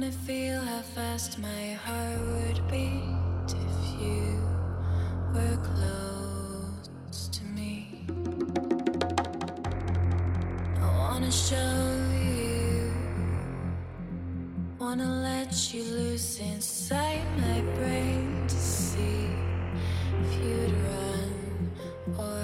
wanna feel how fast my heart would beat if you were close to me. I wanna show you, wanna let you loose inside my brain to see if you'd run or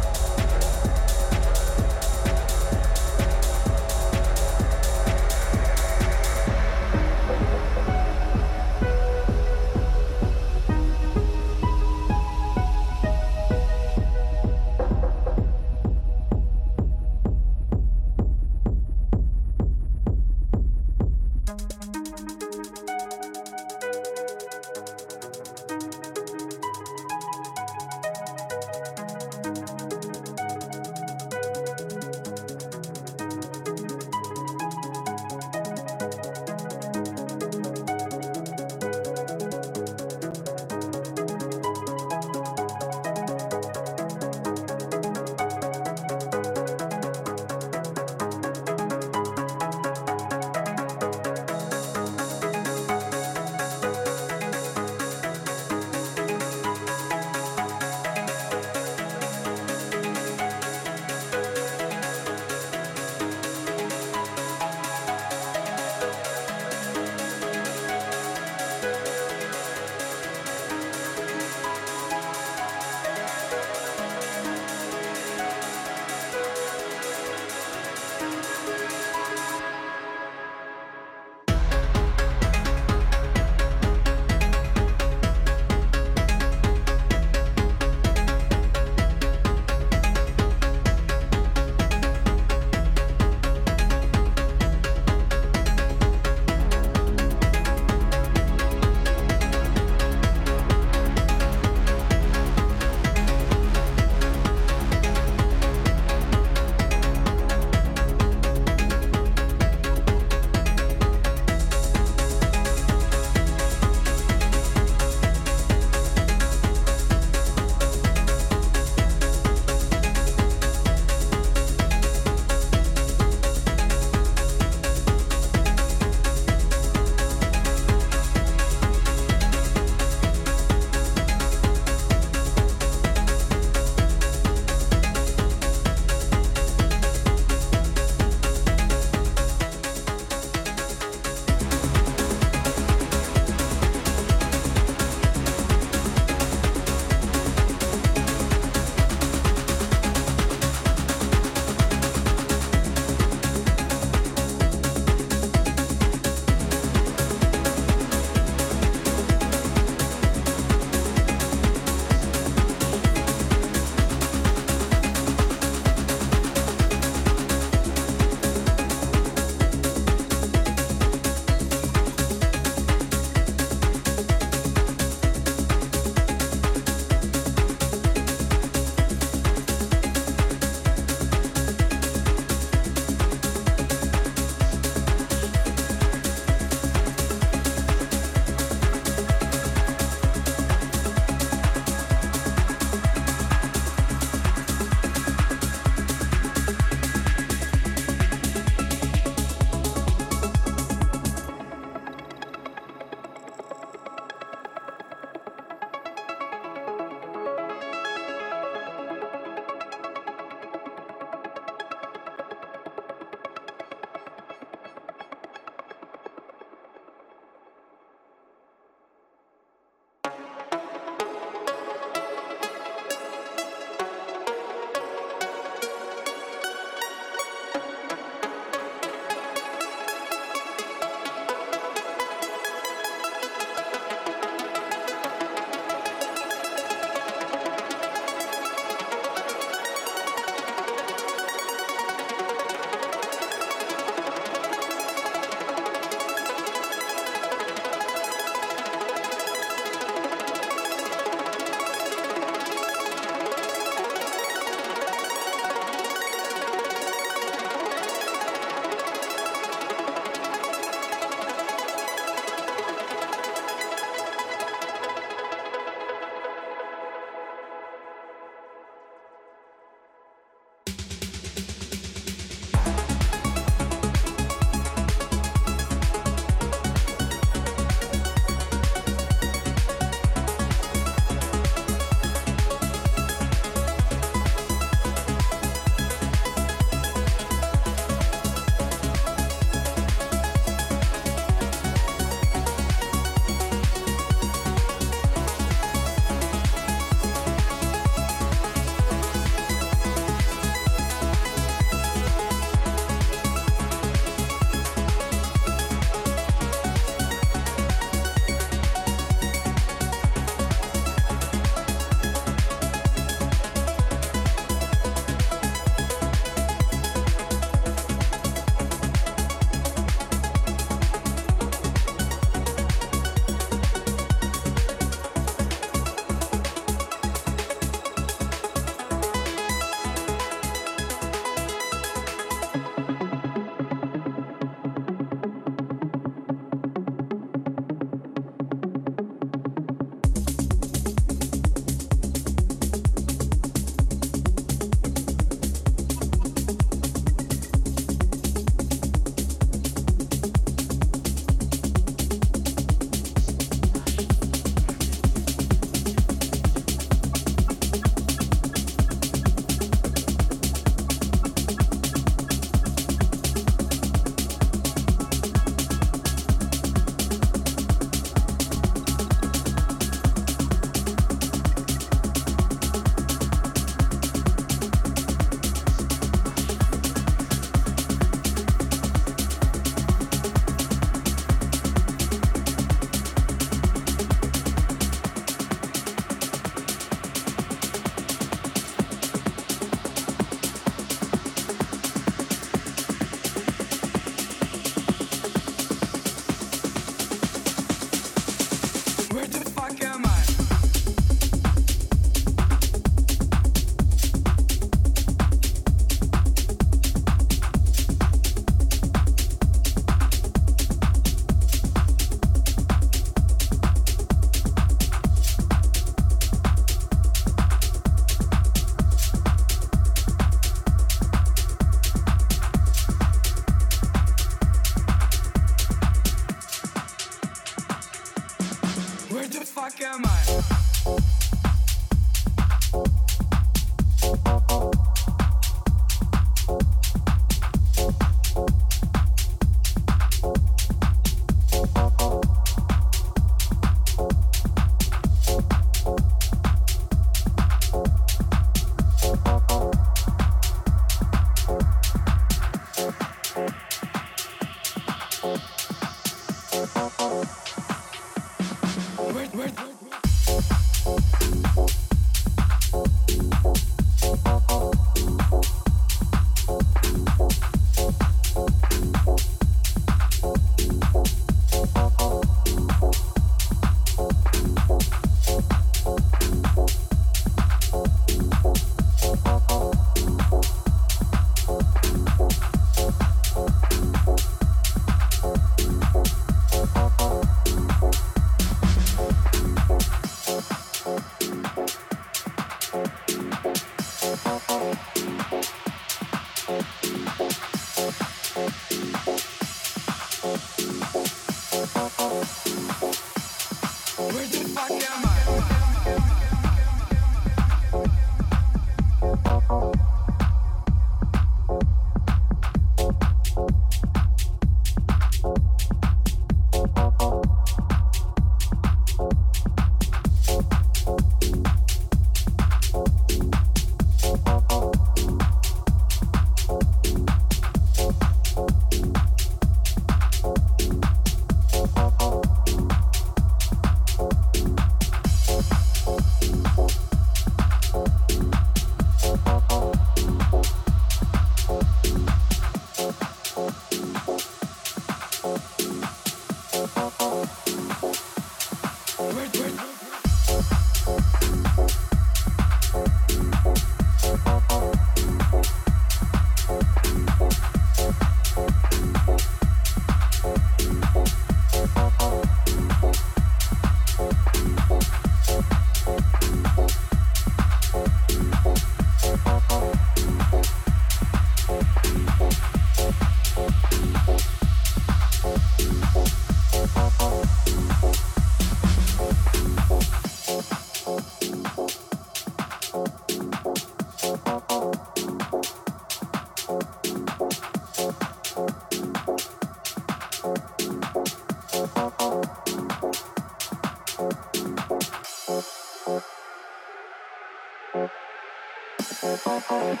Thank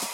you.